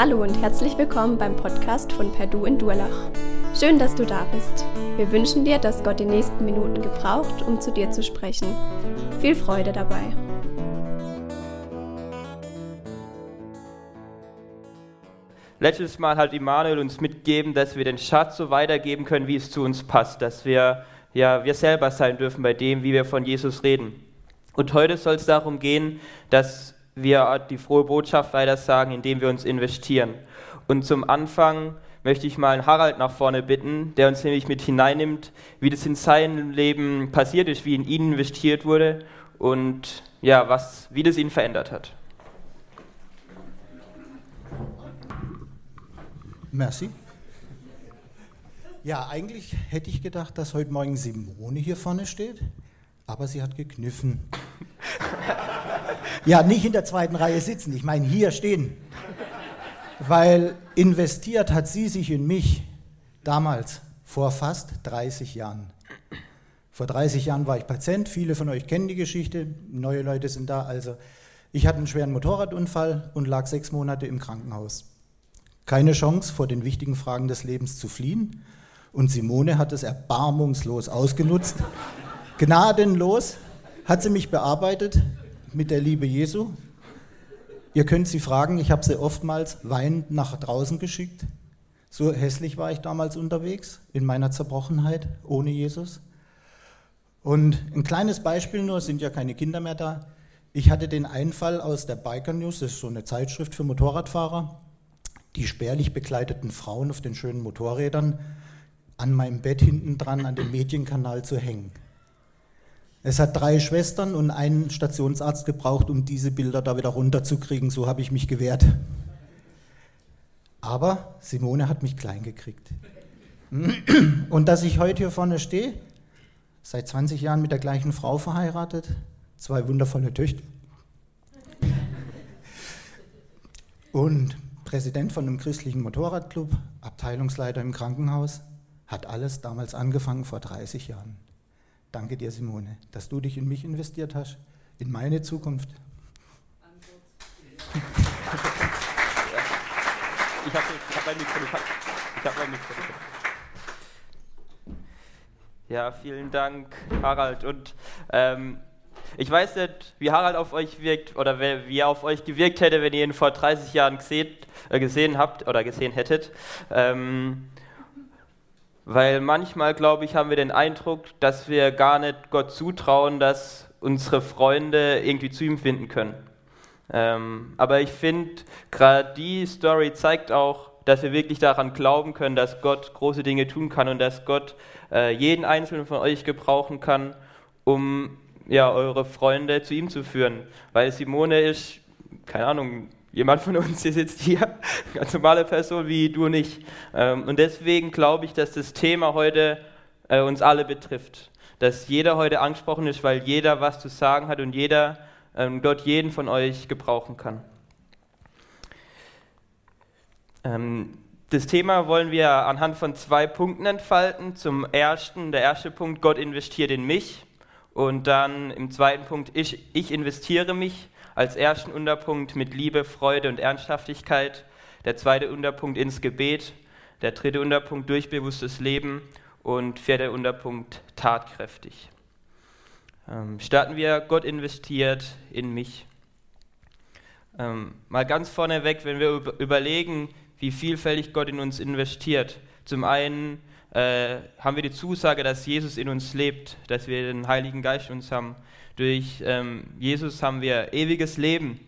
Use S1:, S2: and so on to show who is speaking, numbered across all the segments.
S1: Hallo und herzlich willkommen beim Podcast von Perdu in Durlach. Schön, dass du da bist. Wir wünschen dir, dass Gott die nächsten Minuten gebraucht, um zu dir zu sprechen. Viel Freude dabei.
S2: Letztes Mal hat Immanuel uns mitgegeben, dass wir den Schatz so weitergeben können, wie es zu uns passt, dass wir ja wir selber sein dürfen bei dem, wie wir von Jesus reden. Und heute soll es darum gehen, dass wir die frohe Botschaft weitersagen, indem wir uns investieren. Und zum Anfang möchte ich mal Harald nach vorne bitten, der uns nämlich mit hineinnimmt, wie das in seinem Leben passiert ist, wie in ihn investiert wurde und ja, was, wie das ihn verändert hat.
S3: Merci. Ja, eigentlich hätte ich gedacht, dass heute Morgen Simone hier vorne steht, aber sie hat gekniffen. ja, nicht in der zweiten Reihe sitzen, ich meine hier stehen. Weil investiert hat sie sich in mich damals, vor fast 30 Jahren. Vor 30 Jahren war ich Patient, viele von euch kennen die Geschichte, neue Leute sind da. Also, ich hatte einen schweren Motorradunfall und lag sechs Monate im Krankenhaus. Keine Chance, vor den wichtigen Fragen des Lebens zu fliehen. Und Simone hat es erbarmungslos ausgenutzt. Gnadenlos hat sie mich bearbeitet mit der Liebe Jesu. Ihr könnt sie fragen, ich habe sie oftmals weinend nach draußen geschickt. So hässlich war ich damals unterwegs in meiner Zerbrochenheit ohne Jesus. Und ein kleines Beispiel nur, es sind ja keine Kinder mehr da. Ich hatte den Einfall aus der Biker News, das ist so eine Zeitschrift für Motorradfahrer, die spärlich bekleideten Frauen auf den schönen Motorrädern an meinem Bett hinten dran an dem Medienkanal zu hängen. Es hat drei Schwestern und einen Stationsarzt gebraucht, um diese Bilder da wieder runterzukriegen. So habe ich mich gewehrt. Aber Simone hat mich klein gekriegt. Und dass ich heute hier vorne stehe, seit 20 Jahren mit der gleichen Frau verheiratet, zwei wundervolle Töchter und Präsident von einem christlichen Motorradclub, Abteilungsleiter im Krankenhaus, hat alles damals angefangen vor 30 Jahren. Danke dir, Simone, dass du dich in mich investiert hast, in meine Zukunft.
S2: Ich habe hab mein Mikro. Ich habe mein Mikro. Ja, vielen Dank, Harald. Und ähm, ich weiß nicht, wie Harald auf euch wirkt oder wie er auf euch gewirkt hätte, wenn ihr ihn vor 30 Jahren gesehen, äh, gesehen habt oder gesehen hättet. Ähm, weil manchmal, glaube ich, haben wir den Eindruck, dass wir gar nicht Gott zutrauen, dass unsere Freunde irgendwie zu ihm finden können. Ähm, aber ich finde, gerade die Story zeigt auch, dass wir wirklich daran glauben können, dass Gott große Dinge tun kann und dass Gott äh, jeden einzelnen von euch gebrauchen kann, um ja, eure Freunde zu ihm zu führen. Weil Simone ist, keine Ahnung, jemand von uns hier sitzt hier, ganz normale Person wie du nicht. Ähm, und deswegen glaube ich, dass das Thema heute äh, uns alle betrifft. Dass jeder heute angesprochen ist, weil jeder was zu sagen hat und jeder ähm, dort jeden von euch gebrauchen kann. Ähm, das Thema wollen wir anhand von zwei Punkten entfalten. Zum ersten, der erste Punkt, Gott investiert in mich. Und dann im zweiten Punkt, ich, ich investiere mich als ersten Unterpunkt mit Liebe, Freude und Ernsthaftigkeit, der zweite Unterpunkt ins Gebet, der dritte Unterpunkt durchbewusstes Leben und vierter Unterpunkt tatkräftig. Ähm, starten wir, Gott investiert in mich. Ähm, mal ganz vorneweg, wenn wir überlegen, wie vielfältig Gott in uns investiert. Zum einen äh, haben wir die Zusage, dass Jesus in uns lebt, dass wir den Heiligen Geist in uns haben. Durch ähm, Jesus haben wir ewiges Leben.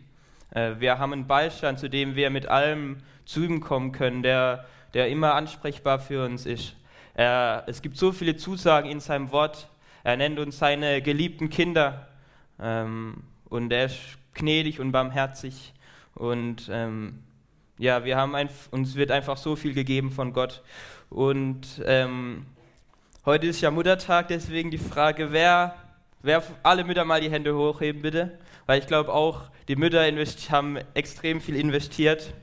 S2: Äh, wir haben einen Beistand, zu dem wir mit allem zu ihm kommen können, der, der immer ansprechbar für uns ist. Er, es gibt so viele Zusagen in seinem Wort. Er nennt uns seine geliebten Kinder. Ähm, und er ist gnädig und barmherzig. Und ähm, ja, wir haben ein, uns wird einfach so viel gegeben von Gott. Und ähm, heute ist ja Muttertag, deswegen die Frage, wer Wer alle Mütter mal die Hände hochheben, bitte? Weil ich glaube auch, die Mütter haben extrem viel investiert.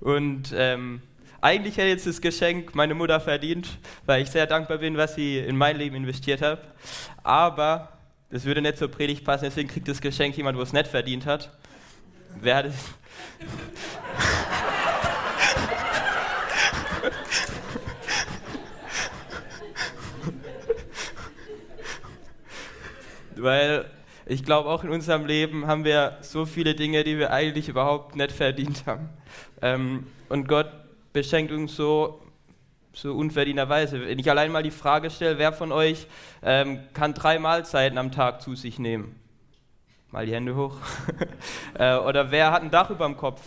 S2: Und ähm, eigentlich hätte jetzt das Geschenk meine Mutter verdient, weil ich sehr dankbar bin, was sie in mein Leben investiert hat. Aber das würde nicht zur Predigt passen, deswegen kriegt das Geschenk jemand, wo es nicht verdient hat. Wer hat es? Weil ich glaube, auch in unserem Leben haben wir so viele Dinge, die wir eigentlich überhaupt nicht verdient haben. Ähm, und Gott beschenkt uns so, so unverdienterweise. Wenn ich allein mal die Frage stelle, wer von euch ähm, kann drei Mahlzeiten am Tag zu sich nehmen? Mal die Hände hoch. äh, oder wer hat ein Dach über dem Kopf?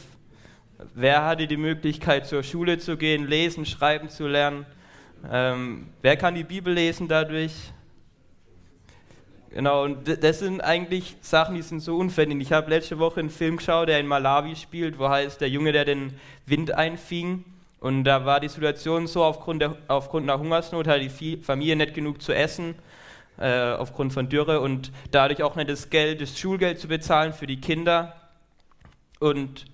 S2: Wer hatte die Möglichkeit, zur Schule zu gehen, lesen, schreiben zu lernen? Ähm, wer kann die Bibel lesen dadurch? Genau, und das sind eigentlich Sachen, die sind so unverdient. Ich habe letzte Woche einen Film geschaut, der in Malawi spielt, wo heißt der Junge, der den Wind einfing. Und da war die Situation so, aufgrund, der, aufgrund einer Hungersnot hatte die Familie nicht genug zu essen, äh, aufgrund von Dürre und dadurch auch nicht das Geld, das Schulgeld zu bezahlen für die Kinder. Und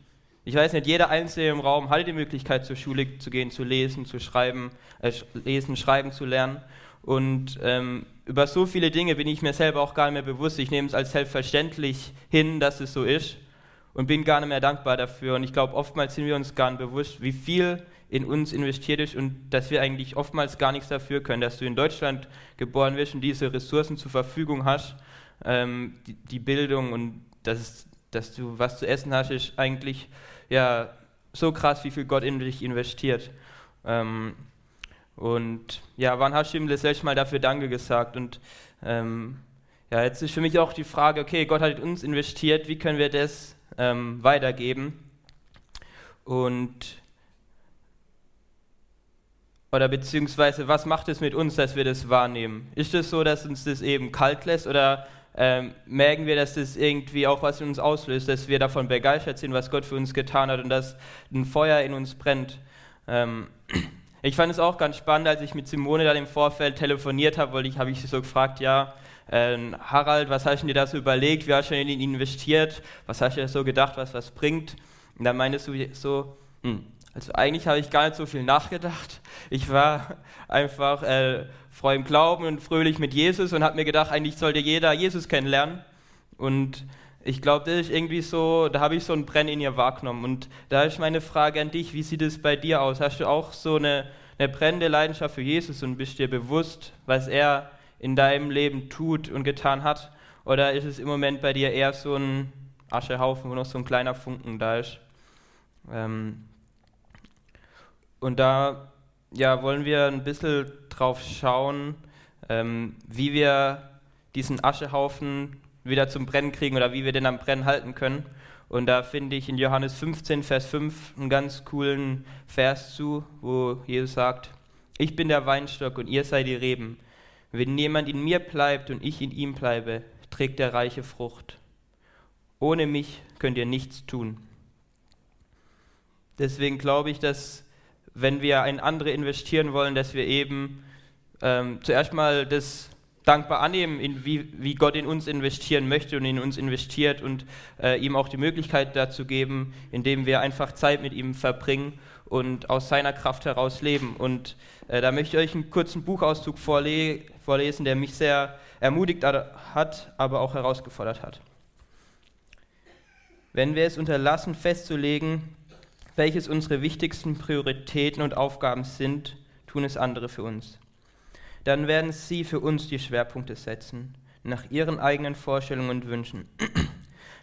S2: ich weiß nicht, jeder Einzelne im Raum hatte die Möglichkeit, zur Schule zu gehen, zu lesen, zu schreiben, äh, lesen, schreiben zu lernen. Und ähm, über so viele Dinge bin ich mir selber auch gar nicht mehr bewusst. Ich nehme es als selbstverständlich hin, dass es so ist und bin gar nicht mehr dankbar dafür. Und ich glaube, oftmals sind wir uns gar nicht bewusst, wie viel in uns investiert ist und dass wir eigentlich oftmals gar nichts dafür können, dass du in Deutschland geboren wirst und diese Ressourcen zur Verfügung hast, ähm, die, die, Bildung und dass, dass du was zu essen hast, ist eigentlich ja so krass, wie viel Gott in dich investiert. Ähm, und ja, wann hast du ihm das letzte Mal dafür Danke gesagt? Und ähm, ja, jetzt ist für mich auch die Frage, okay, Gott hat in uns investiert, wie können wir das ähm, weitergeben? Und oder beziehungsweise, was macht es mit uns, dass wir das wahrnehmen? Ist es so, dass uns das eben kalt lässt oder ähm, merken wir, dass das irgendwie auch was in uns auslöst, dass wir davon begeistert sind, was Gott für uns getan hat und dass ein Feuer in uns brennt? Ähm, ich fand es auch ganz spannend, als ich mit Simone dann im Vorfeld telefoniert habe, weil ich habe ich sie so gefragt, ja, äh, Harald, was hast du dir da so überlegt? Wie hast du in ihn investiert? Was hast du dir so gedacht, was was bringt? Und dann meintest du so, hm, also eigentlich habe ich gar nicht so viel nachgedacht. Ich war einfach äh, froh im Glauben und fröhlich mit Jesus und habe mir gedacht, eigentlich sollte jeder Jesus kennenlernen. Und ich glaube, das ist irgendwie so, da habe ich so ein Brennen in ihr wahrgenommen. Und da ist meine Frage an dich, wie sieht es bei dir aus? Hast du auch so eine, eine brennende Leidenschaft für Jesus und bist dir bewusst, was er in deinem Leben tut und getan hat? Oder ist es im Moment bei dir eher so ein Aschehaufen, wo noch so ein kleiner Funken da ist? Ähm und da ja, wollen wir ein bisschen drauf schauen, ähm, wie wir diesen Aschehaufen wieder zum Brennen kriegen oder wie wir den am Brennen halten können. Und da finde ich in Johannes 15, Vers 5 einen ganz coolen Vers zu, wo Jesus sagt, ich bin der Weinstock und ihr seid die Reben. Wenn jemand in mir bleibt und ich in ihm bleibe, trägt er reiche Frucht. Ohne mich könnt ihr nichts tun. Deswegen glaube ich, dass wenn wir in andere investieren wollen, dass wir eben ähm, zuerst mal das dankbar annehmen, in wie, wie Gott in uns investieren möchte und in uns investiert und äh, ihm auch die Möglichkeit dazu geben, indem wir einfach Zeit mit ihm verbringen und aus seiner Kraft heraus leben. Und äh, da möchte ich euch einen kurzen Buchauszug vorle vorlesen, der mich sehr ermutigt hat, aber auch herausgefordert hat. Wenn wir es unterlassen festzulegen, welches unsere wichtigsten Prioritäten und Aufgaben sind, tun es andere für uns dann werden sie für uns die Schwerpunkte setzen, nach ihren eigenen Vorstellungen und Wünschen.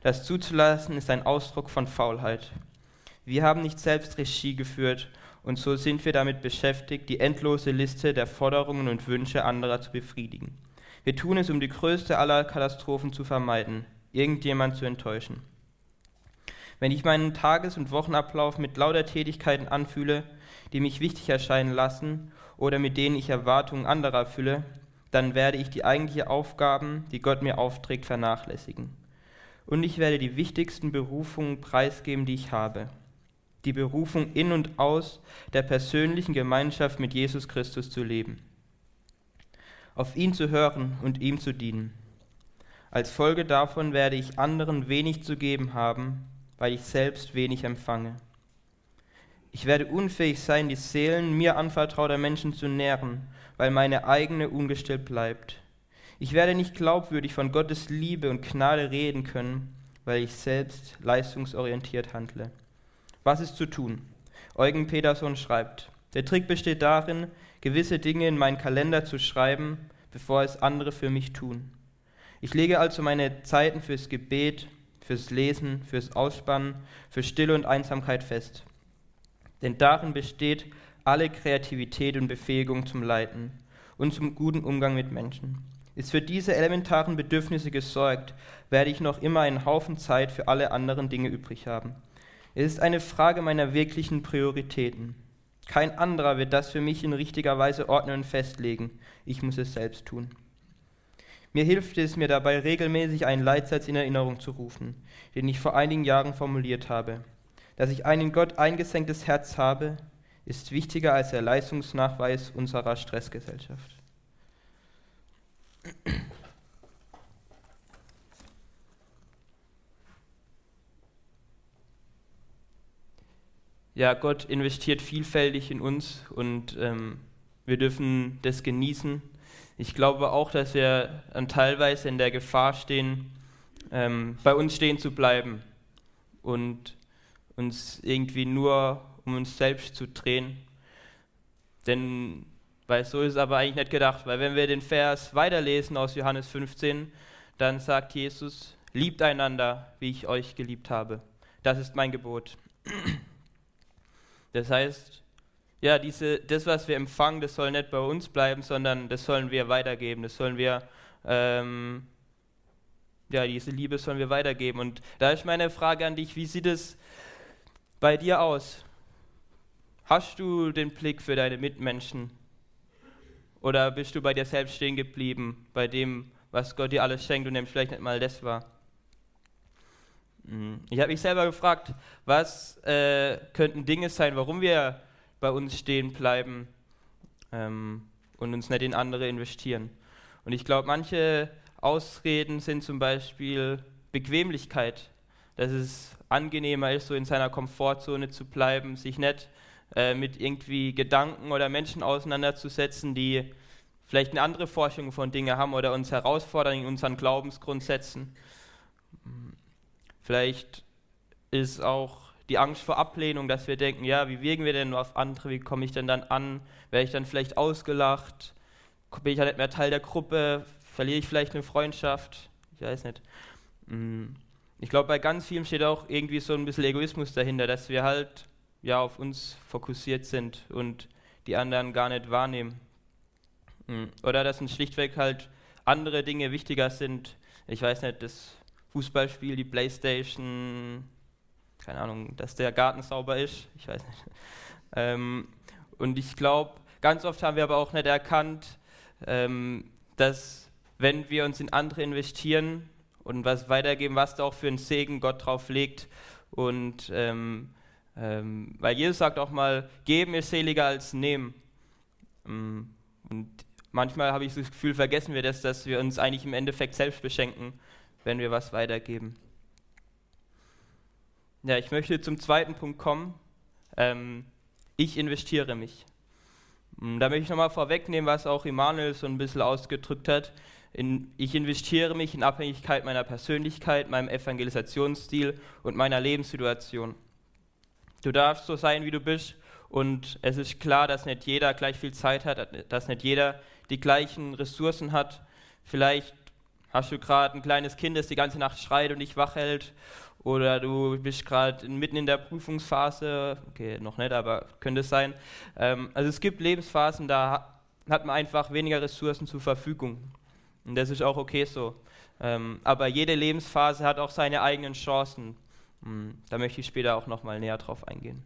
S2: Das zuzulassen ist ein Ausdruck von Faulheit. Wir haben nicht selbst Regie geführt und so sind wir damit beschäftigt, die endlose Liste der Forderungen und Wünsche anderer zu befriedigen. Wir tun es, um die größte aller Katastrophen zu vermeiden, irgendjemand zu enttäuschen. Wenn ich meinen Tages- und Wochenablauf mit lauter Tätigkeiten anfühle, die mich wichtig erscheinen lassen oder mit denen ich Erwartungen anderer erfülle, dann werde ich die eigentlichen Aufgaben, die Gott mir aufträgt, vernachlässigen. Und ich werde die wichtigsten Berufungen preisgeben, die ich habe. Die Berufung in und aus der persönlichen Gemeinschaft mit Jesus Christus zu leben. Auf ihn zu hören und ihm zu dienen. Als Folge davon werde ich anderen wenig zu geben haben, weil ich selbst wenig empfange. Ich werde unfähig sein, die Seelen mir anvertrauter Menschen zu nähren, weil meine eigene ungestillt bleibt. Ich werde nicht glaubwürdig von Gottes Liebe und Gnade reden können, weil ich selbst leistungsorientiert handle. Was ist zu tun? Eugen Peterson schreibt, der Trick besteht darin, gewisse Dinge in meinen Kalender zu schreiben, bevor es andere für mich tun. Ich lege also meine Zeiten fürs Gebet, fürs Lesen, fürs Ausspannen, für Stille und Einsamkeit fest. Denn darin besteht alle Kreativität und Befähigung zum Leiten und zum guten Umgang mit Menschen. Ist für diese elementaren Bedürfnisse gesorgt, werde ich noch immer einen Haufen Zeit für alle anderen Dinge übrig haben. Es ist eine Frage meiner wirklichen Prioritäten. Kein anderer wird das für mich in richtiger Weise ordnen und festlegen. Ich muss es selbst tun. Mir hilft es mir dabei regelmäßig einen Leitsatz in Erinnerung zu rufen, den ich vor einigen Jahren formuliert habe. Dass ich ein in Gott eingesenktes Herz habe, ist wichtiger als der Leistungsnachweis unserer Stressgesellschaft. Ja, Gott investiert vielfältig in uns und ähm, wir dürfen das genießen. Ich glaube auch, dass wir dann teilweise in der Gefahr stehen, ähm, bei uns stehen zu bleiben und uns irgendwie nur um uns selbst zu drehen. Denn, weil so ist es aber eigentlich nicht gedacht, weil wenn wir den Vers weiterlesen aus Johannes 15, dann sagt Jesus, liebt einander, wie ich euch geliebt habe. Das ist mein Gebot. Das heißt, ja, diese, das, was wir empfangen, das soll nicht bei uns bleiben, sondern das sollen wir weitergeben. Das sollen wir, ähm, ja, diese Liebe sollen wir weitergeben. Und da ist meine Frage an dich, wie sieht es bei dir aus? Hast du den Blick für deine Mitmenschen? Oder bist du bei dir selbst stehen geblieben, bei dem, was Gott dir alles schenkt und dem vielleicht nicht mal das war? Hm. Ich habe mich selber gefragt, was äh, könnten Dinge sein, warum wir bei uns stehen bleiben ähm, und uns nicht in andere investieren. Und ich glaube, manche Ausreden sind zum Beispiel Bequemlichkeit, dass es angenehmer ist, so in seiner Komfortzone zu bleiben, sich nicht äh, mit irgendwie Gedanken oder Menschen auseinanderzusetzen, die vielleicht eine andere Forschung von Dingen haben oder uns herausfordern in unseren Glaubensgrundsätzen. Vielleicht ist auch die Angst vor Ablehnung, dass wir denken, ja, wie wirken wir denn nur auf andere, wie komme ich denn dann an, werde ich dann vielleicht ausgelacht, bin ich ja nicht mehr Teil der Gruppe, verliere ich vielleicht eine Freundschaft, ich weiß nicht. Mm. Ich glaube, bei ganz vielen steht auch irgendwie so ein bisschen Egoismus dahinter, dass wir halt ja auf uns fokussiert sind und die anderen gar nicht wahrnehmen. Mm. Oder dass uns schlichtweg halt andere Dinge wichtiger sind. Ich weiß nicht, das Fußballspiel, die Playstation, keine Ahnung, dass der Garten sauber ist, ich weiß nicht. Ähm, und ich glaube, ganz oft haben wir aber auch nicht erkannt, ähm, dass wenn wir uns in andere investieren und was weitergeben, was da auch für einen Segen Gott drauf legt. Und ähm, ähm weil Jesus sagt auch mal, geben ist seliger als nehmen. Ähm, und manchmal habe ich das Gefühl, vergessen wir das, dass wir uns eigentlich im Endeffekt selbst beschenken, wenn wir was weitergeben. Ja, ich möchte zum zweiten Punkt kommen. Ähm, ich investiere mich. Hm, da möchte ich nochmal vorwegnehmen, was auch Immanuel so ein bisschen ausgedrückt hat. In, ich investiere mich in Abhängigkeit meiner Persönlichkeit, meinem Evangelisationsstil und meiner Lebenssituation. Du darfst so sein, wie du bist. Und es ist klar, dass nicht jeder gleich viel Zeit hat, dass nicht jeder die gleichen Ressourcen hat. Vielleicht hast du gerade ein kleines Kind, das die ganze Nacht schreit und dich wach hält oder du bist gerade mitten in der Prüfungsphase, okay, noch nicht, aber könnte es sein. Ähm, also es gibt Lebensphasen, da hat man einfach weniger Ressourcen zur Verfügung. Und das ist auch okay so. Ähm, aber jede Lebensphase hat auch seine eigenen Chancen. Hm, da möchte ich später auch nochmal näher drauf eingehen.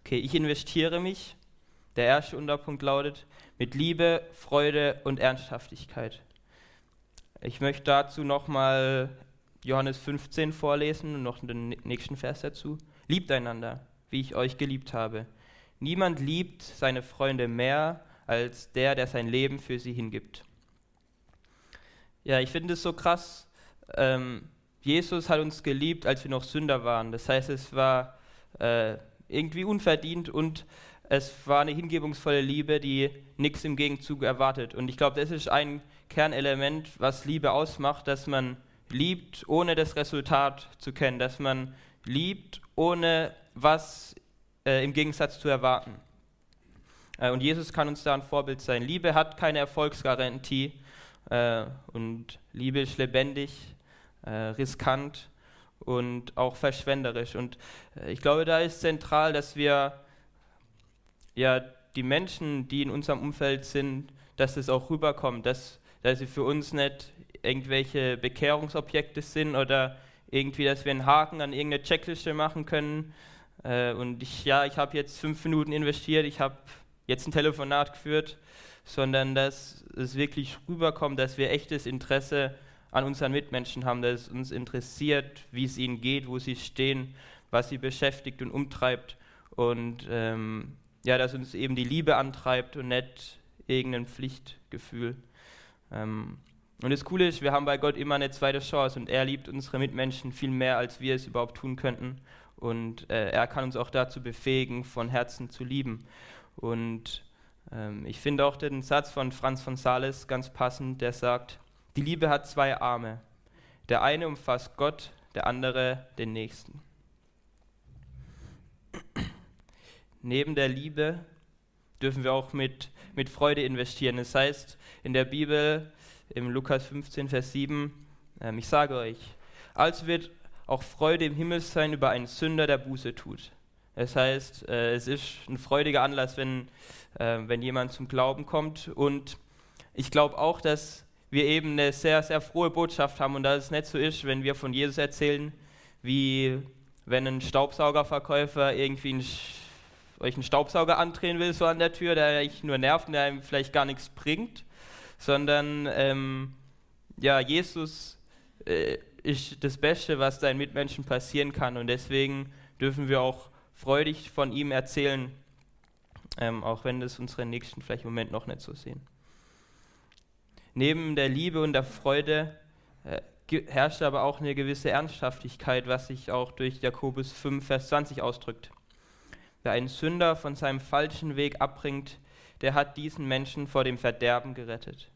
S2: Okay, ich investiere mich. Der erste Unterpunkt lautet mit Liebe, Freude und Ernsthaftigkeit. Ich möchte dazu nochmal Johannes 15 vorlesen und noch den nächsten Vers dazu. Liebt einander, wie ich euch geliebt habe. Niemand liebt seine Freunde mehr als der, der sein Leben für sie hingibt. Ja, ich finde es so krass. Ähm, Jesus hat uns geliebt, als wir noch Sünder waren. Das heißt, es war äh, irgendwie unverdient und es war eine hingebungsvolle Liebe, die nichts im Gegenzug erwartet. Und ich glaube, das ist ein Kernelement, was Liebe ausmacht, dass man liebt, ohne das Resultat zu kennen, dass man liebt, ohne was äh, im Gegensatz zu erwarten. Äh, und Jesus kann uns da ein Vorbild sein. Liebe hat keine Erfolgsgarantie. Äh, und Liebe ist lebendig, äh, riskant und auch verschwenderisch. Und äh, ich glaube, da ist zentral, dass wir ja die Menschen, die in unserem Umfeld sind, dass es auch rüberkommt, dass, dass sie für uns nicht irgendwelche Bekehrungsobjekte sind oder irgendwie, dass wir einen Haken an irgendeine Checkliste machen können. Äh, und ich, ja, ich habe jetzt fünf Minuten investiert, ich habe jetzt ein Telefonat geführt, sondern dass es wirklich rüberkommt, dass wir echtes Interesse an unseren Mitmenschen haben, dass es uns interessiert, wie es ihnen geht, wo sie stehen, was sie beschäftigt und umtreibt und ähm, ja, dass uns eben die Liebe antreibt und nicht irgendein Pflichtgefühl. Ähm, und das Coole ist, wir haben bei Gott immer eine zweite Chance und er liebt unsere Mitmenschen viel mehr, als wir es überhaupt tun könnten. Und äh, er kann uns auch dazu befähigen, von Herzen zu lieben. Und ähm, ich finde auch den Satz von Franz von Sales ganz passend, der sagt, die Liebe hat zwei Arme. Der eine umfasst Gott, der andere den Nächsten. Neben der Liebe dürfen wir auch mit, mit Freude investieren. Das heißt in der Bibel, im Lukas 15, Vers 7, ähm, ich sage euch, also wird auch Freude im Himmel sein über einen Sünder, der Buße tut. Das heißt, äh, es ist ein freudiger Anlass, wenn, äh, wenn jemand zum Glauben kommt. Und ich glaube auch, dass wir eben eine sehr, sehr frohe Botschaft haben und dass es nicht so ist, wenn wir von Jesus erzählen, wie wenn ein Staubsaugerverkäufer irgendwie einen, euch einen Staubsauger andrehen will, so an der Tür, der euch nur nervt und der einem vielleicht gar nichts bringt, sondern ähm, ja, Jesus äh, ist das Beste, was deinen Mitmenschen passieren kann und deswegen dürfen wir auch freudig von ihm erzählen, ähm, auch wenn das unsere Nächsten vielleicht im Moment noch nicht so sehen. Neben der Liebe und der Freude äh, herrscht aber auch eine gewisse Ernsthaftigkeit, was sich auch durch Jakobus 5, Vers 20 ausdrückt. Wer einen Sünder von seinem falschen Weg abbringt, der hat diesen Menschen vor dem Verderben gerettet.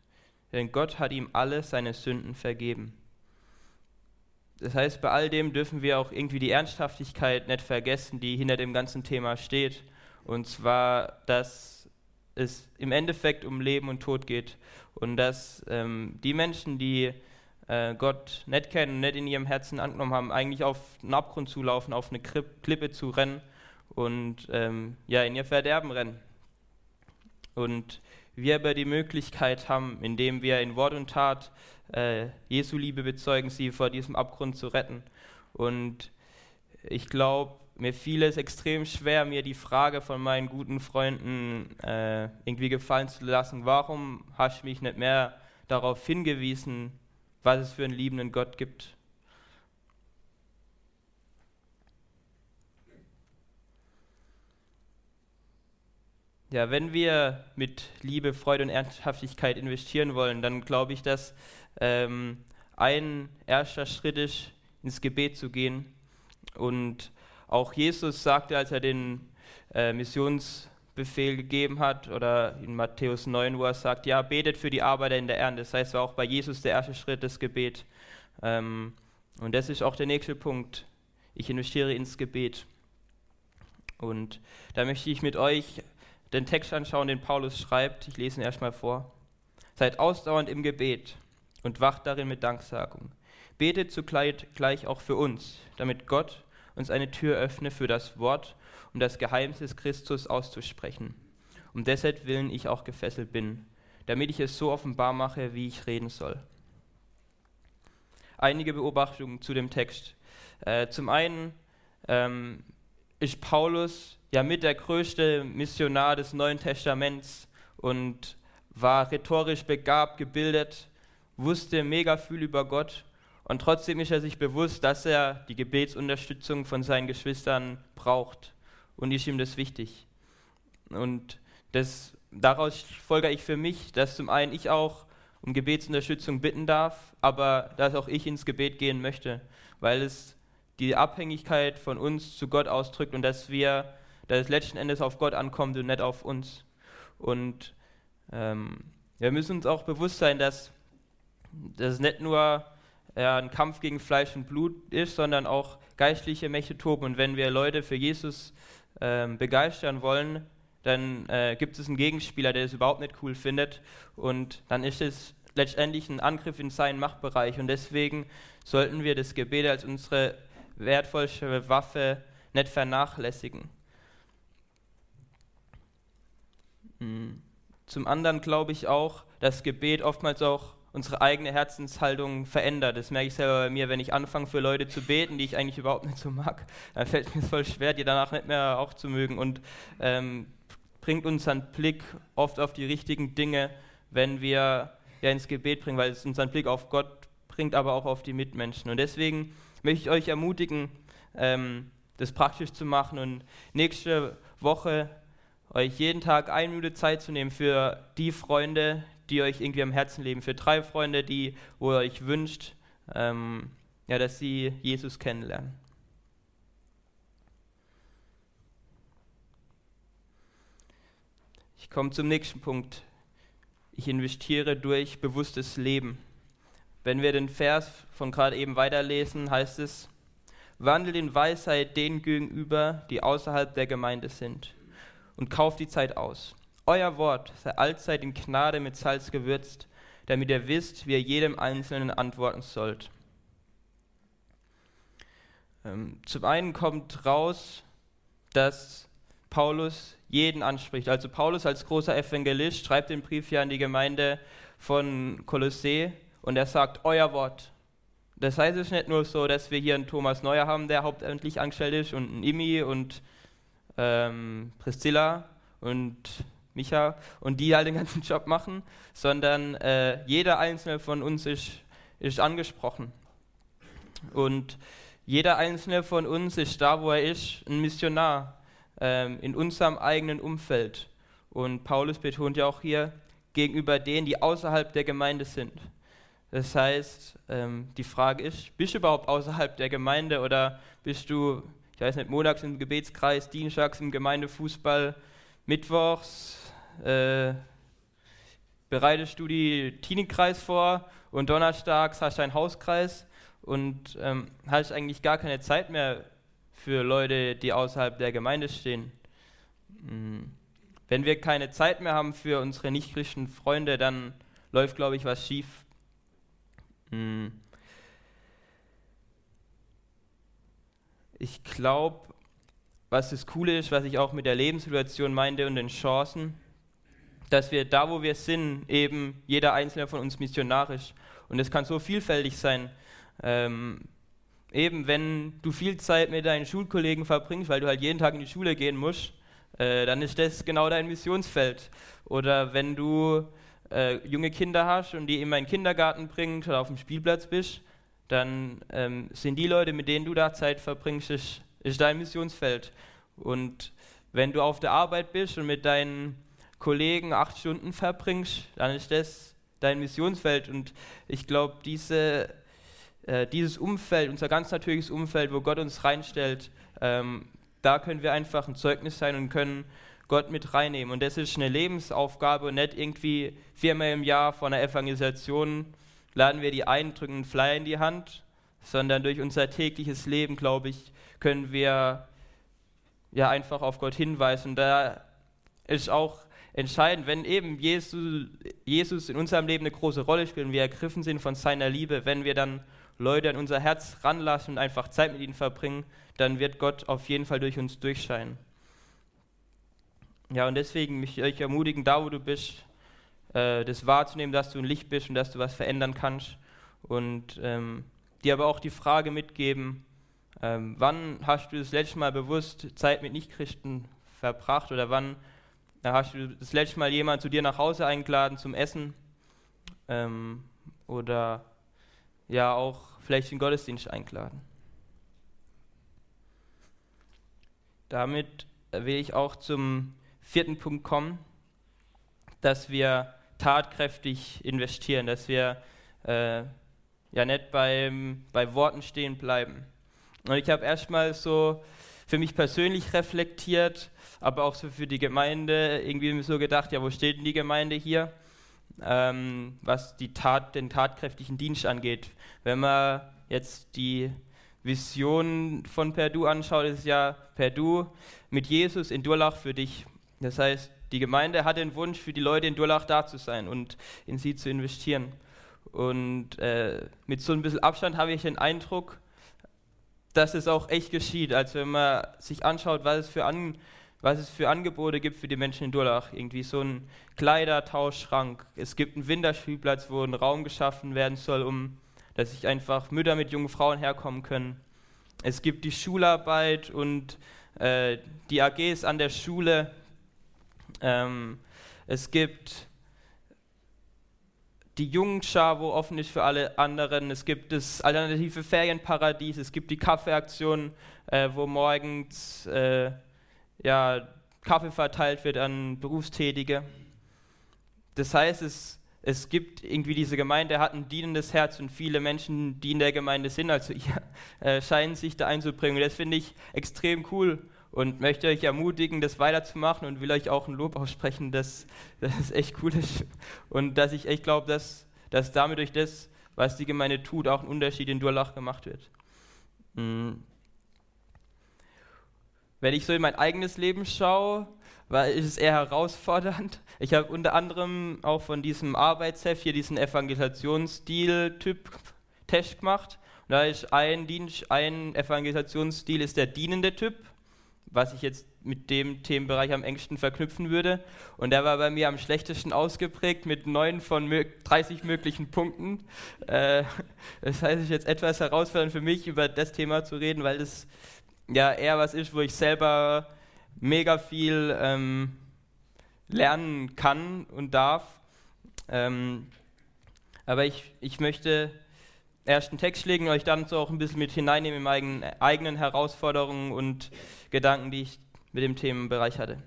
S2: Denn Gott hat ihm alle seine Sünden vergeben. Das heißt, bei all dem dürfen wir auch irgendwie die Ernsthaftigkeit nicht vergessen, die hinter dem ganzen Thema steht. Und zwar, dass es im Endeffekt um Leben und Tod geht. Und dass ähm, die Menschen, die äh, Gott nicht kennen und nicht in ihrem Herzen angenommen haben, eigentlich auf einen Abgrund zulaufen, auf eine Klippe zu rennen und ähm, ja, in ihr Verderben rennen. Und wir aber die Möglichkeit haben, indem wir in Wort und Tat äh, Jesu Liebe bezeugen, sie vor diesem Abgrund zu retten. Und ich glaube, mir fiel es extrem schwer, mir die Frage von meinen guten Freunden äh, irgendwie gefallen zu lassen, warum hast du mich nicht mehr darauf hingewiesen, was es für einen liebenden Gott gibt? Ja, wenn wir mit Liebe, Freude und Ernsthaftigkeit investieren wollen, dann glaube ich, dass ähm, ein erster Schritt ist, ins Gebet zu gehen. Und auch Jesus sagte, als er den äh, Missionsbefehl gegeben hat, oder in Matthäus 9, wo er sagt, ja, betet für die Arbeiter in der Ernte. Das heißt, war auch bei Jesus der erste Schritt das Gebet. Ähm, und das ist auch der nächste Punkt. Ich investiere ins Gebet. Und da möchte ich mit euch den Text anschauen, den Paulus schreibt. Ich lese ihn erstmal vor. Seid ausdauernd im Gebet und wacht darin mit Danksagung. Betet zugleich gleich auch für uns, damit Gott uns eine Tür öffne für das Wort, um das Geheimnis des Christus auszusprechen. Um deshalb willen ich auch gefesselt bin, damit ich es so offenbar mache, wie ich reden soll. Einige Beobachtungen zu dem Text. Äh, zum einen ähm, ist Paulus ja mit der größte Missionar des Neuen Testaments und war rhetorisch begabt, gebildet, wusste mega viel über Gott und trotzdem ist er sich bewusst, dass er die Gebetsunterstützung von seinen Geschwistern braucht und ist ihm das wichtig. Und das, daraus folge ich für mich, dass zum einen ich auch um Gebetsunterstützung bitten darf, aber dass auch ich ins Gebet gehen möchte, weil es die Abhängigkeit von uns zu Gott ausdrückt und dass wir, dass es letzten Endes auf Gott ankommt und nicht auf uns. Und ähm, wir müssen uns auch bewusst sein, dass das nicht nur ja, ein Kampf gegen Fleisch und Blut ist, sondern auch geistliche Mächte toben. Und wenn wir Leute für Jesus ähm, begeistern wollen, dann äh, gibt es einen Gegenspieler, der es überhaupt nicht cool findet. Und dann ist es letztendlich ein Angriff in seinen Machtbereich. Und deswegen sollten wir das Gebet als unsere wertvollste Waffe nicht vernachlässigen. Hm. Zum anderen glaube ich auch, dass Gebet oftmals auch unsere eigene Herzenshaltung verändert. Das merke ich selber bei mir, wenn ich anfange für Leute zu beten, die ich eigentlich überhaupt nicht so mag, dann fällt mir voll schwer, die danach nicht mehr auch zu mögen und ähm, bringt unseren Blick oft auf die richtigen Dinge, wenn wir ja ins Gebet bringen, weil es unseren Blick auf Gott bringt, aber auch auf die Mitmenschen. Und deswegen möchte ich euch ermutigen, ähm, das praktisch zu machen und nächste Woche euch jeden Tag eine Minute Zeit zu nehmen für die Freunde, die euch irgendwie am Herzen leben, für drei Freunde, die, wo ihr euch wünscht, ähm, ja, dass sie Jesus kennenlernen. Ich komme zum nächsten Punkt. Ich investiere durch bewusstes Leben. Wenn wir den Vers von gerade eben weiterlesen, heißt es, wandelt in Weisheit denen gegenüber, die außerhalb der Gemeinde sind, und kauft die Zeit aus. Euer Wort sei allzeit in Gnade mit Salz gewürzt, damit ihr wisst, wie ihr jedem Einzelnen antworten sollt. Ähm, zum einen kommt raus, dass Paulus jeden anspricht. Also Paulus als großer Evangelist schreibt den Brief ja an die Gemeinde von Kolossee und er sagt, euer Wort. Das heißt es ist nicht nur so, dass wir hier einen Thomas Neuer haben, der hauptamtlich angestellt ist und einen Imi und ähm, Priscilla und Micha und die halt den ganzen Job machen, sondern äh, jeder einzelne von uns ist, ist angesprochen. Und jeder einzelne von uns ist da, wo er ist, ein Missionar ähm, in unserem eigenen Umfeld. Und Paulus betont ja auch hier gegenüber denen, die außerhalb der Gemeinde sind. Das heißt, ähm, die Frage ist, bist du überhaupt außerhalb der Gemeinde oder bist du, ich weiß nicht, montags im Gebetskreis, dienstags im Gemeindefußball, mittwochs äh, bereitest du die Teenie-Kreis vor und donnerstags hast du einen Hauskreis und ähm, hast eigentlich gar keine Zeit mehr für Leute, die außerhalb der Gemeinde stehen. Mhm. Wenn wir keine Zeit mehr haben für unsere nichtchristlichen Freunde, dann läuft, glaube ich, was schief. Mhm. Ich glaube, was das Coole ist, was ich auch mit der Lebenssituation meinte und den Chancen, dass wir da, wo wir sind, eben jeder einzelne von uns missionarisch. Und es kann so vielfältig sein. Ähm, eben, wenn du viel Zeit mit deinen Schulkollegen verbringst, weil du halt jeden Tag in die Schule gehen musst, äh, dann ist das genau dein Missionsfeld. Oder wenn du äh, junge Kinder hast und die in meinen Kindergarten bringst oder auf dem Spielplatz bist, dann ähm, sind die Leute, mit denen du da Zeit verbringst, ist, ist dein Missionsfeld. Und wenn du auf der Arbeit bist und mit deinen Kollegen acht Stunden verbringst, dann ist das dein Missionsfeld. Und ich glaube, diese, äh, dieses Umfeld, unser ganz natürliches Umfeld, wo Gott uns reinstellt, ähm, da können wir einfach ein Zeugnis sein und können Gott mit reinnehmen. Und das ist eine Lebensaufgabe und nicht irgendwie viermal im Jahr von einer Evangelisation laden wir die ein, drücken einen Flyer in die Hand, sondern durch unser tägliches Leben, glaube ich, können wir ja einfach auf Gott hinweisen. Und da ist auch entscheidend, wenn eben Jesus, Jesus in unserem Leben eine große Rolle spielt und wir ergriffen sind von seiner Liebe, wenn wir dann Leute an unser Herz ranlassen und einfach Zeit mit ihnen verbringen, dann wird Gott auf jeden Fall durch uns durchscheinen. Ja, und deswegen möchte ich euch ermutigen, da wo du bist, äh, das wahrzunehmen, dass du ein Licht bist und dass du was verändern kannst. Und ähm, dir aber auch die Frage mitgeben, ähm, wann hast du das letzte Mal bewusst Zeit mit Nichtchristen verbracht oder wann da hast du das letzte Mal jemand zu dir nach Hause eingeladen zum Essen ähm, oder ja auch vielleicht den Gottesdienst eingeladen. Damit will ich auch zum vierten Punkt kommen, dass wir tatkräftig investieren, dass wir äh, ja nicht beim, bei Worten stehen bleiben. Und ich habe erstmal so für mich persönlich reflektiert, aber auch so für die Gemeinde irgendwie so gedacht, ja, wo steht denn die Gemeinde hier? Ähm, was die Tat, den tatkräftigen Dienst angeht. Wenn man jetzt die Vision von Perdu anschaut, ist ja Perdu mit Jesus in Durlach für dich. Das heißt, die Gemeinde hat den Wunsch, für die Leute in Durlach da zu sein und in sie zu investieren. Und äh, mit so ein bisschen Abstand habe ich den Eindruck, dass es auch echt geschieht. Also wenn man sich anschaut, was es für, An was es für Angebote gibt für die Menschen in Durlach. Irgendwie so ein Kleidertauschschrank. Es gibt einen Winterspielplatz, wo ein Raum geschaffen werden soll, um dass sich einfach Mütter mit jungen Frauen herkommen können. Es gibt die Schularbeit und äh, die AGs an der Schule. Ähm, es gibt die Jugendschar, wo offen ist für alle anderen. Es gibt das alternative Ferienparadies. Es gibt die Kaffeeaktion, äh, wo morgens äh, ja, Kaffee verteilt wird an Berufstätige. Das heißt, es, es gibt irgendwie diese Gemeinde, hat ein dienendes Herz und viele Menschen, die in der Gemeinde sind, also ihr, äh, scheinen sich da einzubringen. das finde ich extrem cool und möchte euch ermutigen, das weiterzumachen und will euch auch ein Lob aussprechen, dass, es echt cool ist und dass ich echt glaube, dass, dass damit durch das, was die Gemeinde tut, auch ein Unterschied in Durlach gemacht wird. Mhm. Wenn ich so in mein eigenes Leben schaue, war, ist es eher herausfordernd. Ich habe unter anderem auch von diesem Arbeitsheft hier diesen Evangelisationsstil-Typ Test gemacht. Und da ist ein, Dienst, ein Evangelisationsstil ist der dienende Typ was ich jetzt mit dem Themenbereich am engsten verknüpfen würde. Und der war bei mir am schlechtesten ausgeprägt mit neun von 30 möglichen Punkten. Äh, das heißt, es ist jetzt etwas herausfordernd für mich, über das Thema zu reden, weil das ja eher was ist, wo ich selber mega viel ähm, lernen kann und darf. Ähm, aber ich, ich möchte ersten Text legen, euch dann so auch ein bisschen mit hineinnehmen in meine eigenen Herausforderungen und Gedanken, die ich mit dem Themenbereich hatte.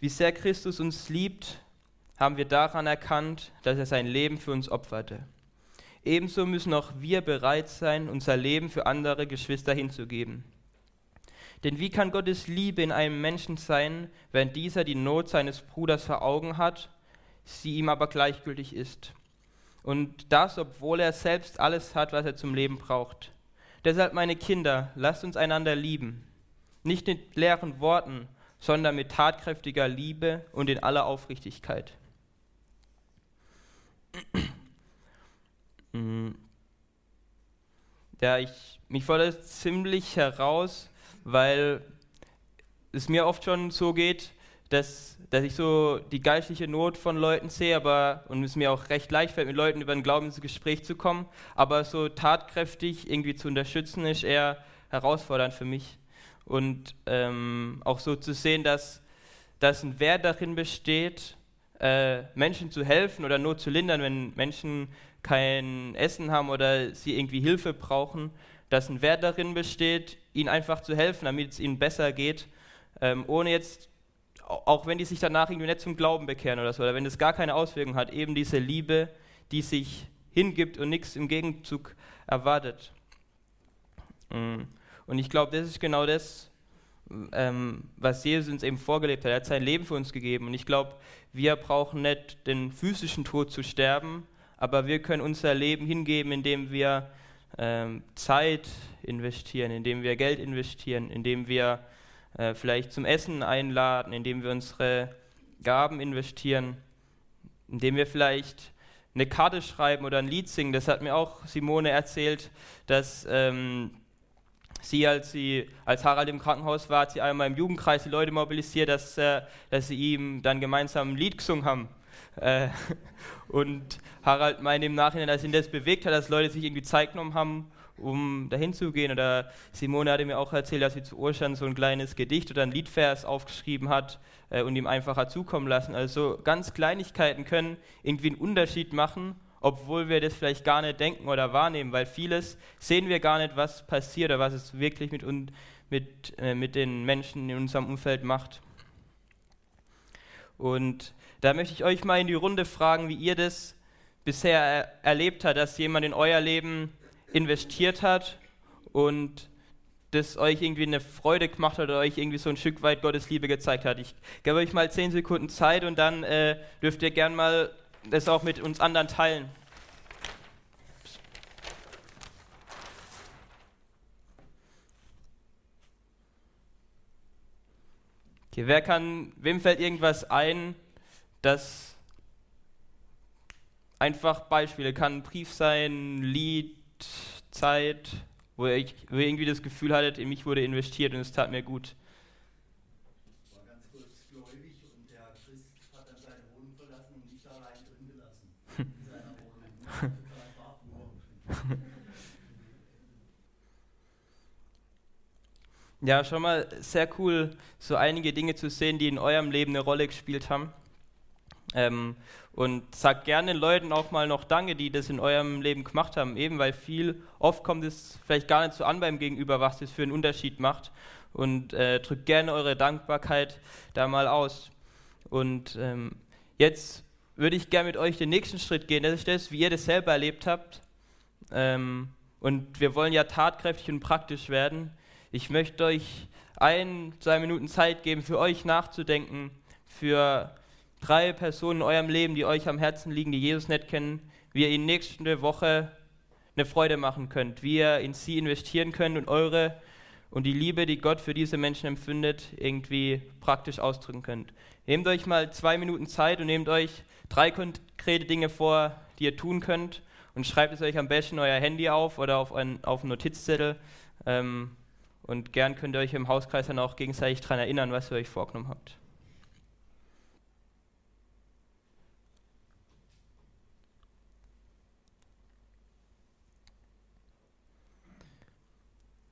S2: Wie sehr Christus uns liebt, haben wir daran erkannt, dass er sein Leben für uns opferte. Ebenso müssen auch wir bereit sein, unser Leben für andere Geschwister hinzugeben. Denn wie kann Gottes Liebe in einem Menschen sein, wenn dieser die Not seines Bruders vor Augen hat, sie ihm aber gleichgültig ist? Und das, obwohl er selbst alles hat, was er zum Leben braucht. Deshalb, meine Kinder, lasst uns einander lieben. Nicht mit leeren Worten, sondern mit tatkräftiger Liebe und in aller Aufrichtigkeit. Ja, ich, mich fordert es ziemlich heraus, weil es mir oft schon so geht, dass, dass ich so die geistliche Not von Leuten sehe, aber und es mir auch recht leicht fällt, mit Leuten über den Glauben ins Gespräch zu kommen, aber so tatkräftig irgendwie zu unterstützen, ist eher herausfordernd für mich. Und ähm, auch so zu sehen, dass, dass ein Wert darin besteht, äh, Menschen zu helfen oder Not zu lindern, wenn Menschen kein Essen haben oder sie irgendwie Hilfe brauchen, dass ein Wert darin besteht, ihnen einfach zu helfen, damit es ihnen besser geht, ähm, ohne jetzt auch wenn die sich danach irgendwie nicht zum Glauben bekehren oder so, oder wenn es gar keine Auswirkungen hat, eben diese Liebe, die sich hingibt und nichts im Gegenzug erwartet. Mm. Und ich glaube, das ist genau das, ähm, was Jesus uns eben vorgelebt hat. Er hat sein Leben für uns gegeben. Und ich glaube, wir brauchen nicht den physischen Tod zu sterben, aber wir können unser Leben hingeben, indem wir ähm, Zeit investieren, indem wir Geld investieren, indem wir äh, vielleicht zum Essen einladen, indem wir unsere Gaben investieren, indem wir vielleicht eine Karte schreiben oder ein Lied singen. Das hat mir auch Simone erzählt, dass ähm, sie, als sie als Harald im Krankenhaus war, hat sie einmal im Jugendkreis die Leute mobilisiert, dass, äh, dass sie ihm dann gemeinsam ein Lied gesungen haben. Äh, und Harald meinte im Nachhinein, dass ihn das bewegt hat, dass Leute sich irgendwie Zeit genommen haben um dahin zu gehen. Oder Simone hatte mir auch erzählt, dass sie zu Urstand so ein kleines Gedicht oder ein Liedvers aufgeschrieben hat äh, und ihm einfacher zukommen lassen. Also ganz Kleinigkeiten können irgendwie einen Unterschied machen, obwohl wir das vielleicht gar nicht denken oder wahrnehmen, weil vieles sehen wir gar nicht, was passiert oder was es wirklich mit, mit, äh, mit den Menschen in unserem Umfeld macht. Und da möchte ich euch mal in die Runde fragen, wie ihr das bisher er erlebt habt, dass jemand in euer Leben investiert hat und das euch irgendwie eine Freude gemacht hat oder euch irgendwie so ein Stück weit Gottes Liebe gezeigt hat. Ich gebe euch mal zehn Sekunden Zeit und dann äh, dürft ihr gern mal das auch mit uns anderen teilen. Okay, wer kann, wem fällt irgendwas ein, das einfach Beispiele kann ein Brief sein, Lied, Zeit, wo ihr, wo ihr irgendwie das Gefühl hattet, in mich wurde investiert und es tat mir gut. War ganz kurz gläubig und der Christ hat dann seine Wohnung verlassen und mich da allein drin gelassen. In seiner Wohnung. Ja, schon mal sehr cool, so einige Dinge zu sehen, die in eurem Leben eine Rolle gespielt haben. Ähm, und sagt gerne Leuten auch mal noch Danke, die das in eurem Leben gemacht haben, eben weil viel, oft kommt es vielleicht gar nicht so an beim Gegenüber, was das für einen Unterschied macht. Und äh, drückt gerne eure Dankbarkeit da mal aus. Und ähm, jetzt würde ich gerne mit euch den nächsten Schritt gehen. Das ist das, wie ihr das selber erlebt habt. Ähm, und wir wollen ja tatkräftig und praktisch werden. Ich möchte euch ein, zwei Minuten Zeit geben, für euch nachzudenken, für drei Personen in eurem Leben, die euch am Herzen liegen, die Jesus nicht kennen, wie ihr ihnen nächste Woche eine Freude machen könnt, wie ihr in sie investieren könnt und eure und die Liebe, die Gott für diese Menschen empfindet, irgendwie praktisch ausdrücken könnt. Nehmt euch mal zwei Minuten Zeit und nehmt euch drei konkrete Dinge vor, die ihr tun könnt und schreibt es euch am besten in euer Handy auf oder auf, ein, auf einen Notizzettel. Ähm, und gern könnt ihr euch im Hauskreis dann auch gegenseitig daran erinnern, was ihr euch vorgenommen habt.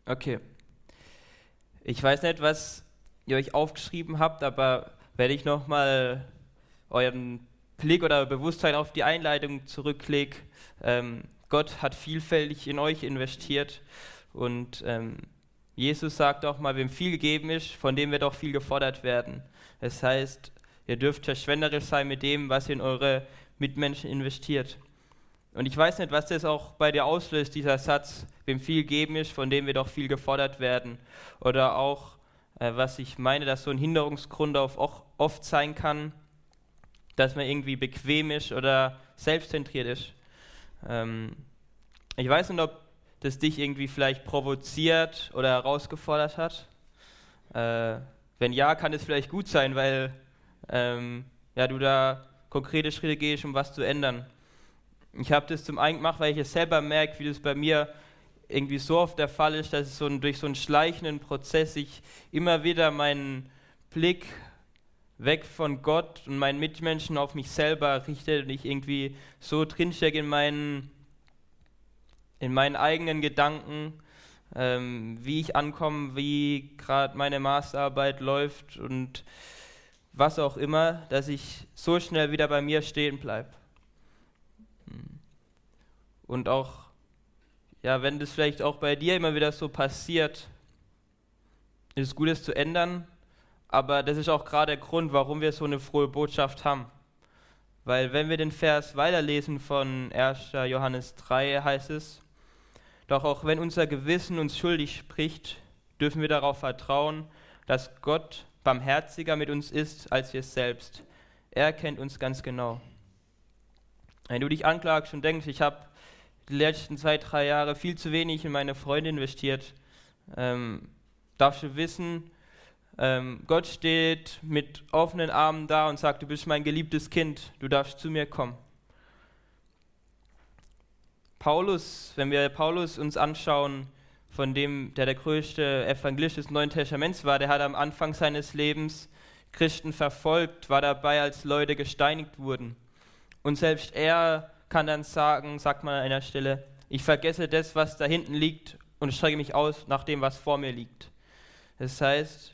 S2: Okay. Ich weiß nicht, was ihr euch aufgeschrieben habt, aber werde ich nochmal euren Blick oder Bewusstsein auf die Einleitung zurücklege. Ähm, Gott hat vielfältig in euch investiert und ähm, Jesus sagt auch mal, wem viel gegeben ist, von dem wird auch viel gefordert werden. Das heißt, ihr dürft verschwenderisch sein mit dem, was ihr in eure Mitmenschen investiert. Und ich weiß nicht, was das auch bei dir auslöst, dieser Satz, wem viel gegeben ist, von dem wird auch viel gefordert werden. Oder auch, äh, was ich meine, dass so ein Hinderungsgrund auch oft sein kann, dass man irgendwie bequem ist oder selbstzentriert ist. Ähm, ich weiß nicht, ob das dich irgendwie vielleicht provoziert oder herausgefordert hat? Äh, wenn ja, kann es vielleicht gut sein, weil ähm, ja, du da konkrete Schritte gehst, um was zu ändern. Ich habe das zum einen gemacht, weil ich es selber merke, wie das bei mir irgendwie so oft der Fall ist, dass es so ein, durch so einen schleichenden Prozess ich immer wieder meinen Blick weg von Gott und meinen Mitmenschen auf mich selber richte und ich irgendwie so drinstecke in meinen in meinen eigenen Gedanken, ähm, wie ich ankomme, wie gerade meine Masterarbeit läuft und was auch immer, dass ich so schnell wieder bei mir stehen bleibe. Und auch, ja, wenn das vielleicht auch bei dir immer wieder so passiert, ist es gut, es zu ändern, aber das ist auch gerade der Grund, warum wir so eine frohe Botschaft haben. Weil wenn wir den Vers weiterlesen von 1. Johannes 3, heißt es, doch auch wenn unser Gewissen uns schuldig spricht, dürfen wir darauf vertrauen, dass Gott barmherziger mit uns ist als wir selbst. Er kennt uns ganz genau. Wenn du dich anklagst und denkst, ich habe die letzten zwei, drei Jahre viel zu wenig in meine Freunde investiert, ähm, darfst du wissen, ähm, Gott steht mit offenen Armen da und sagt, du bist mein geliebtes Kind, du darfst zu mir kommen. Paulus, wenn wir Paulus uns anschauen, von dem, der der größte Evangelist des Neuen Testaments war, der hat am Anfang seines Lebens Christen verfolgt, war dabei, als Leute gesteinigt wurden. Und selbst er kann dann sagen, sagt man an einer Stelle, ich vergesse das, was da hinten liegt und strecke mich aus nach dem, was vor mir liegt. Das heißt,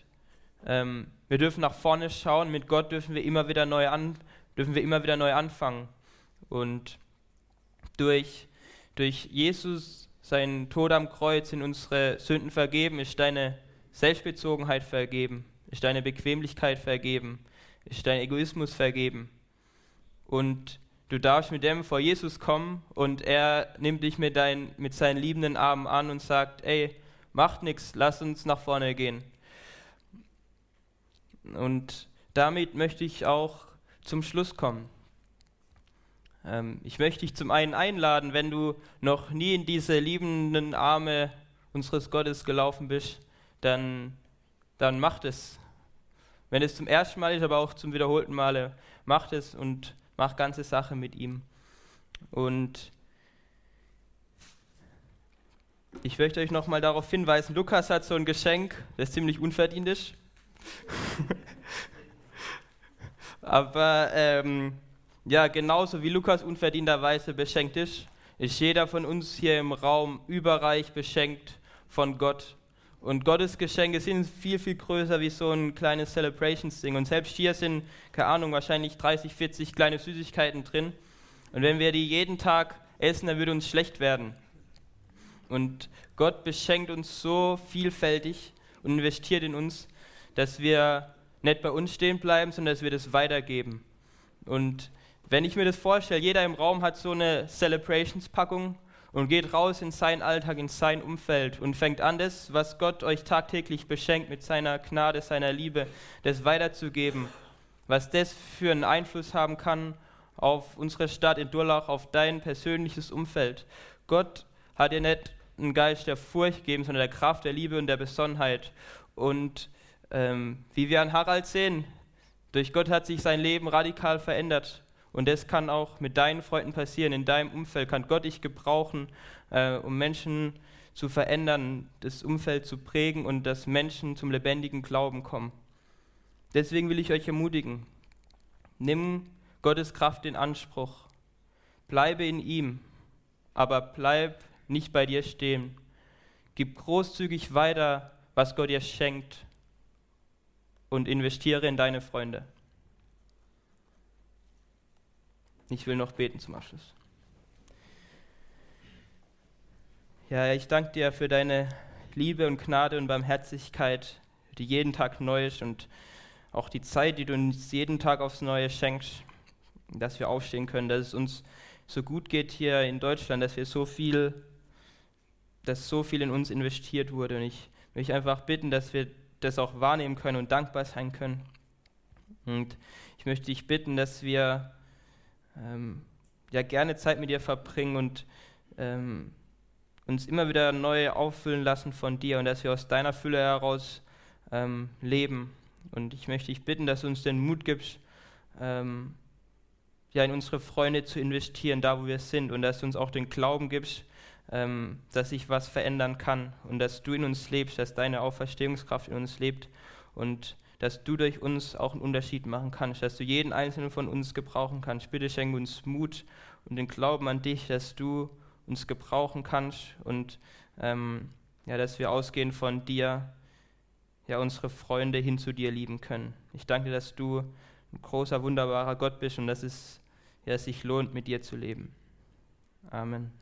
S2: ähm, wir dürfen nach vorne schauen, mit Gott dürfen wir immer wieder neu an, dürfen wir immer wieder neu anfangen. Und durch durch Jesus, seinen Tod am Kreuz, sind unsere Sünden vergeben, ist deine Selbstbezogenheit vergeben, ist deine Bequemlichkeit vergeben, ist dein Egoismus vergeben. Und du darfst mit dem vor Jesus kommen und er nimmt dich mit, dein, mit seinen liebenden Armen an und sagt, ey, macht nichts, lass uns nach vorne gehen. Und damit möchte ich auch zum Schluss kommen. Ähm, ich möchte dich zum einen einladen, wenn du noch nie in diese liebenden Arme unseres Gottes gelaufen bist, dann, dann mach das. Wenn es zum ersten Mal ist, aber auch zum wiederholten Male, macht es und macht ganze Sache mit ihm. Und ich möchte euch nochmal darauf hinweisen, Lukas hat so ein Geschenk, das ziemlich unverdient ist. Aber ähm, ja, genauso wie Lukas unverdienterweise beschenkt ist, ist jeder von uns hier im Raum überreich beschenkt von Gott. Und Gottes Geschenke sind viel, viel größer wie so ein kleines Celebrations-Ding. Und selbst hier sind, keine Ahnung, wahrscheinlich 30, 40 kleine Süßigkeiten drin. Und wenn wir die jeden Tag essen, dann würde uns schlecht werden. Und Gott beschenkt uns so vielfältig und investiert in uns, dass wir nicht bei uns stehen bleiben, sondern dass wir das weitergeben. Und wenn ich mir das vorstelle, jeder im Raum hat so eine Celebrations-Packung und geht raus in seinen Alltag, in sein Umfeld und fängt an, das, was Gott euch tagtäglich beschenkt, mit seiner Gnade, seiner Liebe, das weiterzugeben. Was das für einen Einfluss haben kann auf unsere Stadt in Durlach, auf dein persönliches Umfeld. Gott hat dir nicht einen Geist der Furcht gegeben, sondern der Kraft, der Liebe und der Besonnenheit. Und ähm, wie wir an Harald sehen, durch Gott hat sich sein Leben radikal verändert. Und das kann auch mit deinen Freunden passieren, in deinem Umfeld kann Gott dich gebrauchen, äh, um Menschen zu verändern, das Umfeld zu prägen und dass Menschen zum lebendigen Glauben kommen. Deswegen will ich euch ermutigen, nimm Gottes Kraft in Anspruch, bleibe in ihm, aber bleib nicht bei dir stehen. Gib großzügig weiter, was Gott dir schenkt und investiere in deine Freunde. Ich will noch beten zum Abschluss. Ja, ich danke dir für deine Liebe und Gnade und Barmherzigkeit, die jeden Tag neu ist und auch die Zeit, die du uns jeden Tag aufs Neue schenkst, dass wir aufstehen können, dass es uns so gut geht hier in Deutschland, dass wir so viel, dass so viel in uns investiert wurde. Und ich möchte einfach bitten, dass wir das auch wahrnehmen können und dankbar sein können. Und ich möchte dich bitten, dass wir ähm, ja gerne Zeit mit dir verbringen und ähm, uns immer wieder neu auffüllen lassen von dir und dass wir aus deiner Fülle heraus ähm, leben. Und ich möchte dich bitten, dass du uns den Mut gibst, ähm, ja, in unsere Freunde zu investieren, da wo wir sind, und dass du uns auch den Glauben gibst, ähm, dass sich was verändern kann. Und dass du in uns lebst, dass deine Auferstehungskraft in uns lebt. Und dass du durch uns auch einen Unterschied machen kannst, dass du jeden einzelnen von uns gebrauchen kannst. Bitte schenke uns Mut und den Glauben an dich, dass du uns gebrauchen kannst und ähm, ja, dass wir ausgehend von dir ja unsere Freunde hin zu dir lieben können. Ich danke dass du ein großer, wunderbarer Gott bist und dass es ja, sich lohnt, mit dir zu leben. Amen.